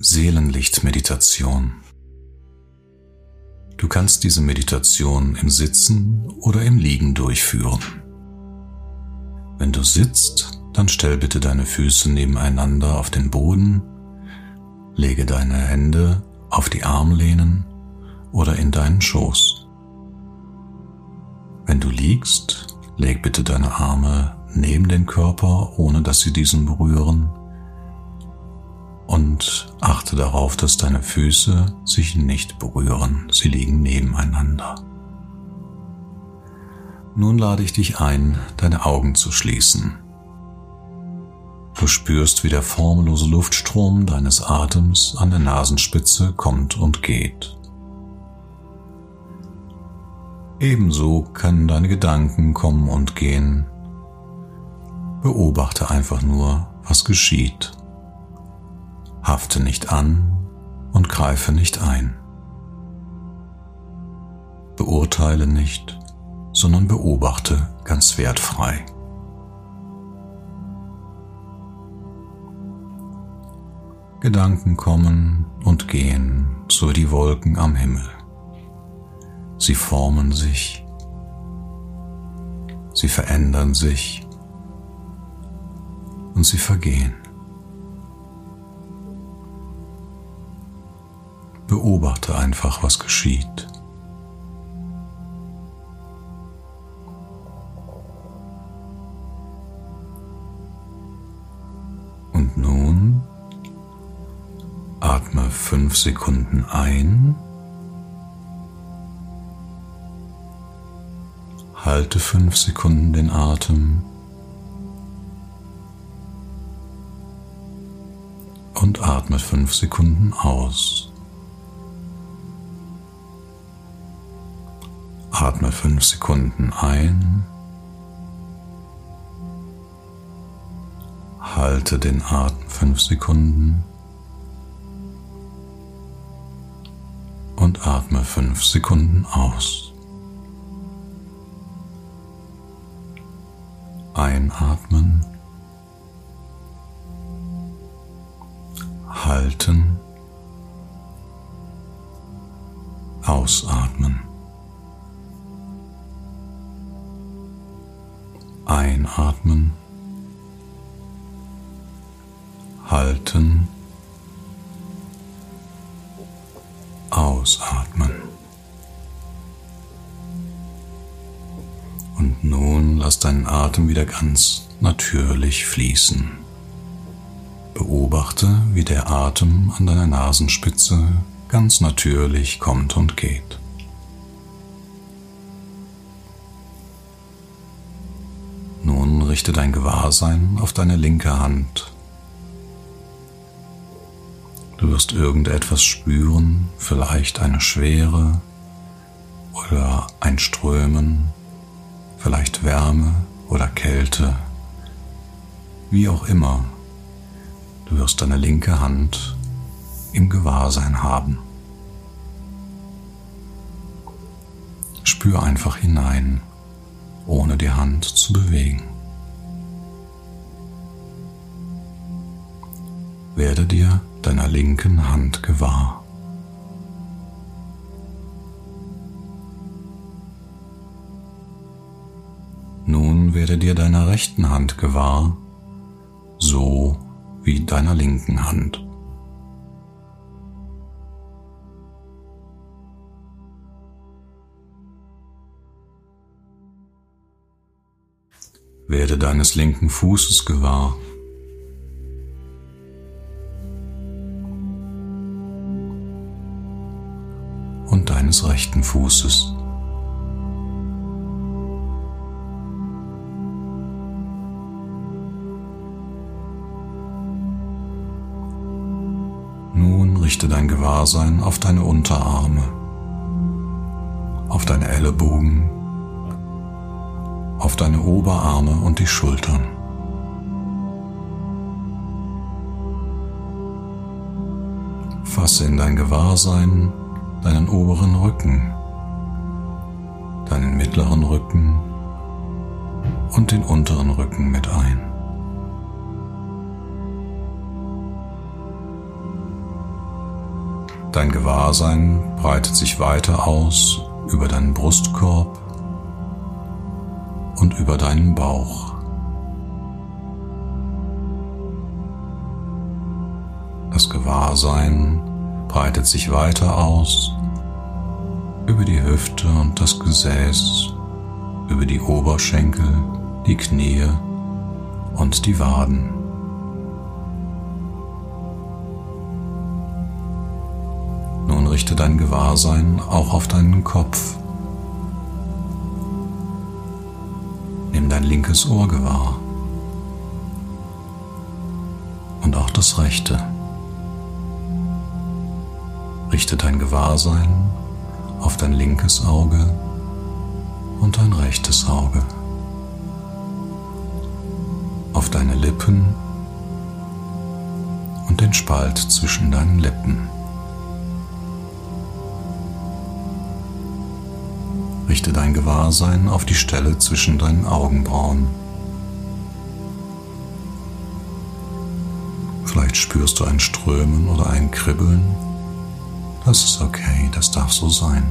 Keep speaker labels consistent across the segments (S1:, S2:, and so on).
S1: Seelenlichtmeditation. Du kannst diese Meditation im Sitzen oder im Liegen durchführen. Wenn du sitzt, dann stell bitte deine Füße nebeneinander auf den Boden, lege deine Hände auf die Armlehnen oder in deinen Schoß. Wenn du liegst, leg bitte deine Arme neben den Körper, ohne dass sie diesen berühren und achte darauf, dass deine Füße sich nicht berühren. Sie liegen nebeneinander. Nun lade ich dich ein, deine Augen zu schließen. Du spürst, wie der formlose Luftstrom deines Atems an der Nasenspitze kommt und geht. Ebenso können deine Gedanken kommen und gehen. Beobachte einfach nur, was geschieht hafte nicht an und greife nicht ein. Beurteile nicht, sondern beobachte ganz wertfrei. Gedanken kommen und gehen, so wie die Wolken am Himmel. Sie formen sich, sie verändern sich und sie vergehen. Beobachte einfach, was geschieht. Und nun atme fünf Sekunden ein, halte fünf Sekunden den Atem und atme fünf Sekunden aus. Atme fünf Sekunden ein. Halte den Atem fünf Sekunden. Und atme fünf Sekunden aus. Einatmen. Halten. Ausatmen. Einatmen, halten, ausatmen. Und nun lass deinen Atem wieder ganz natürlich fließen. Beobachte, wie der Atem an deiner Nasenspitze ganz natürlich kommt und geht. Richte dein Gewahrsein auf deine linke Hand. Du wirst irgendetwas spüren, vielleicht eine Schwere oder ein Strömen, vielleicht Wärme oder Kälte, wie auch immer. Du wirst deine linke Hand im Gewahrsein haben. Spür einfach hinein, ohne die Hand zu bewegen. Werde dir deiner linken Hand gewahr. Nun werde dir deiner rechten Hand gewahr, so wie deiner linken Hand. Werde deines linken Fußes gewahr, deines rechten Fußes. Nun richte dein Gewahrsein auf deine Unterarme, auf deine Ellenbogen, auf deine Oberarme und die Schultern. Fasse in dein Gewahrsein deinen oberen Rücken, deinen mittleren Rücken und den unteren Rücken mit ein. Dein Gewahrsein breitet sich weiter aus über deinen Brustkorb und über deinen Bauch. Das Gewahrsein breitet sich weiter aus über die Hüfte und das Gesäß, über die Oberschenkel, die Knie und die Waden. Nun richte dein Gewahrsein auch auf deinen Kopf. Nimm dein linkes Ohr gewahr und auch das rechte. Richte dein Gewahrsein auf dein linkes Auge und dein rechtes Auge, auf deine Lippen und den Spalt zwischen deinen Lippen. Richte dein Gewahrsein auf die Stelle zwischen deinen Augenbrauen. Vielleicht spürst du ein Strömen oder ein Kribbeln. Das ist okay, das darf so sein.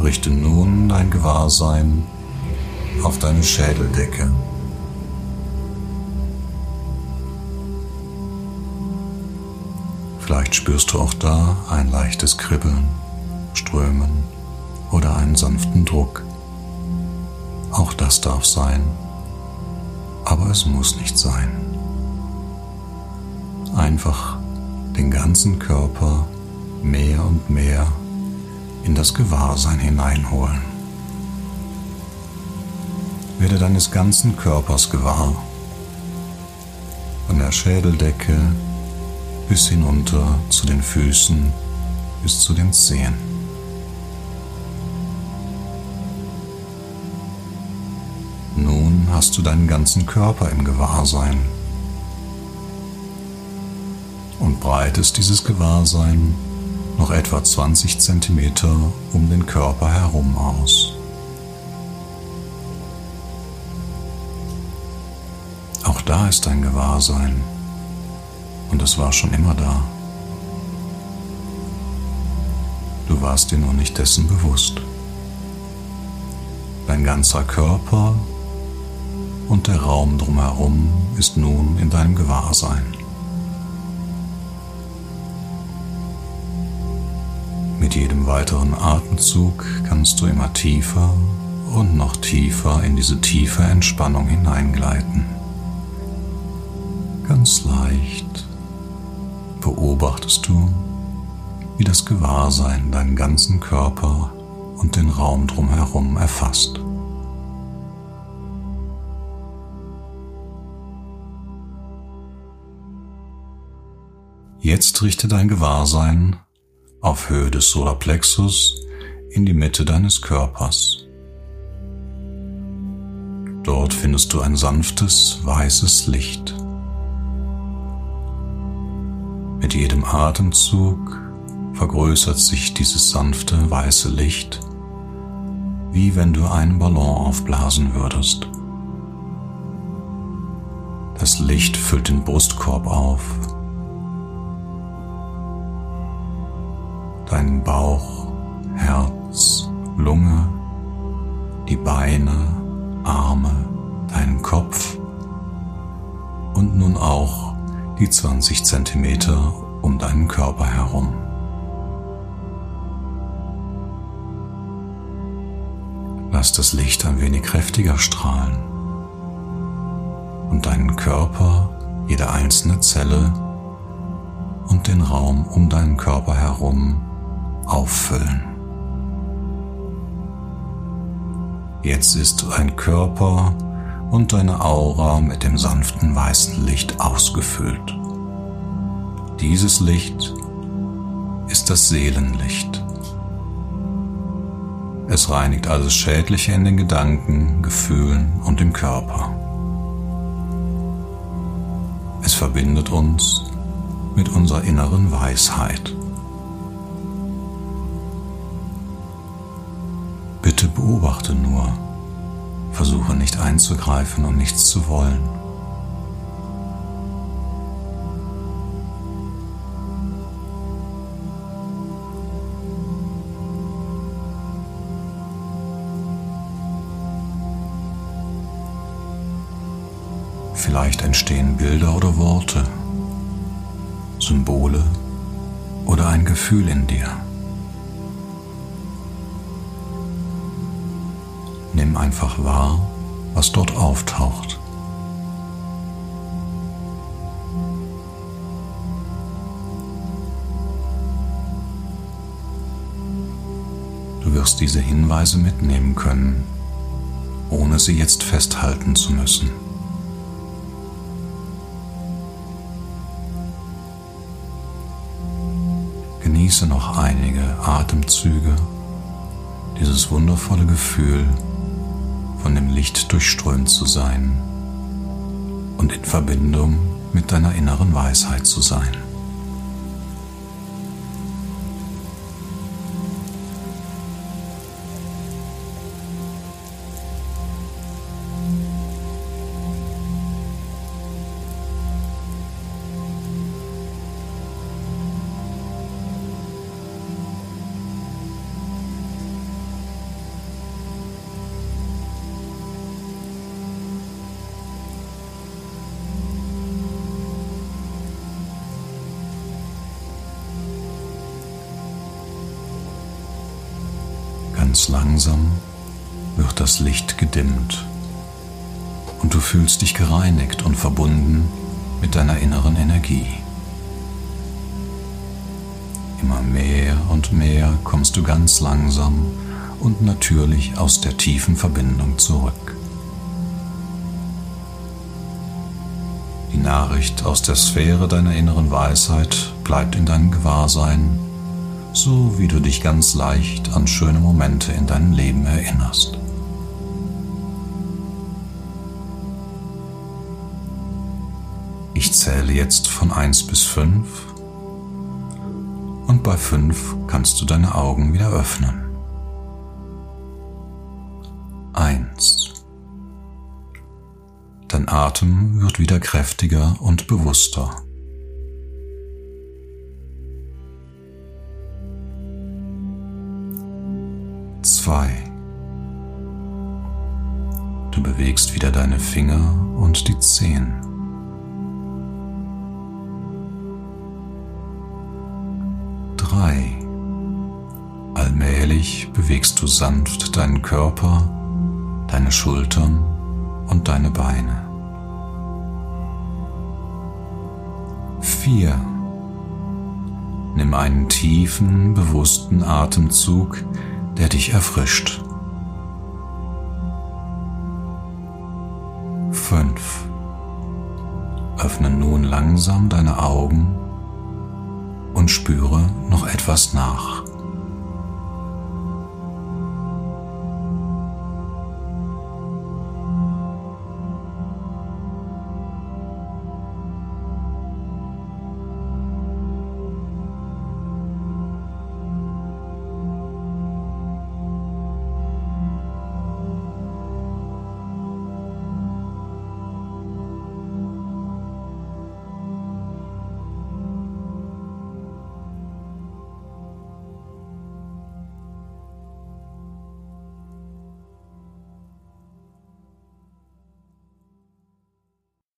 S1: Richte nun dein Gewahrsein auf deine Schädeldecke. Vielleicht spürst du auch da ein leichtes Kribbeln. Strömen oder einen sanften Druck. Auch das darf sein, aber es muss nicht sein. Einfach den ganzen Körper mehr und mehr in das Gewahrsein hineinholen. Werde deines ganzen Körpers gewahr, von der Schädeldecke bis hinunter zu den Füßen bis zu den Zehen. hast du deinen ganzen Körper im Gewahrsein und breitest dieses Gewahrsein noch etwa 20 cm um den Körper herum aus. Auch da ist dein Gewahrsein und es war schon immer da. Du warst dir nur nicht dessen bewusst. Dein ganzer Körper und der Raum drumherum ist nun in deinem Gewahrsein. Mit jedem weiteren Atemzug kannst du immer tiefer und noch tiefer in diese tiefe Entspannung hineingleiten. Ganz leicht beobachtest du, wie das Gewahrsein deinen ganzen Körper und den Raum drumherum erfasst. Jetzt richte dein Gewahrsein auf Höhe des Solarplexus in die Mitte deines Körpers. Dort findest du ein sanftes, weißes Licht. Mit jedem Atemzug vergrößert sich dieses sanfte, weiße Licht, wie wenn du einen Ballon aufblasen würdest. Das Licht füllt den Brustkorb auf deinen Bauch, Herz, Lunge, die Beine, Arme, deinen Kopf und nun auch die 20 Zentimeter um deinen Körper herum. Lass das Licht ein wenig kräftiger strahlen und deinen Körper, jede einzelne Zelle und den Raum um deinen Körper herum auffüllen. Jetzt ist dein Körper und deine Aura mit dem sanften weißen Licht ausgefüllt. Dieses Licht ist das Seelenlicht. Es reinigt alles Schädliche in den Gedanken, Gefühlen und im Körper. Es verbindet uns mit unserer inneren Weisheit. Bitte beobachte nur. Versuche nicht einzugreifen und nichts zu wollen. Vielleicht entstehen Bilder oder Worte, Symbole oder ein Gefühl in dir. Nimm einfach wahr, was dort auftaucht. Du wirst diese Hinweise mitnehmen können, ohne sie jetzt festhalten zu müssen. Genieße noch einige Atemzüge dieses wundervolle Gefühl, Licht durchströmt zu sein und in Verbindung mit deiner inneren Weisheit zu sein. Ganz langsam wird das Licht gedimmt und du fühlst dich gereinigt und verbunden mit deiner inneren Energie. Immer mehr und mehr kommst du ganz langsam und natürlich aus der tiefen Verbindung zurück. Die Nachricht aus der Sphäre deiner inneren Weisheit bleibt in deinem Gewahrsein so wie du dich ganz leicht an schöne Momente in deinem Leben erinnerst. Ich zähle jetzt von 1 bis 5 und bei 5 kannst du deine Augen wieder öffnen. 1. Dein Atem wird wieder kräftiger und bewusster. 2. Du bewegst wieder deine Finger und die Zehen. 3. Allmählich bewegst du sanft deinen Körper, deine Schultern und deine Beine. 4. Nimm einen tiefen, bewussten Atemzug der dich erfrischt. 5. Öffne nun langsam deine Augen und spüre noch etwas nach.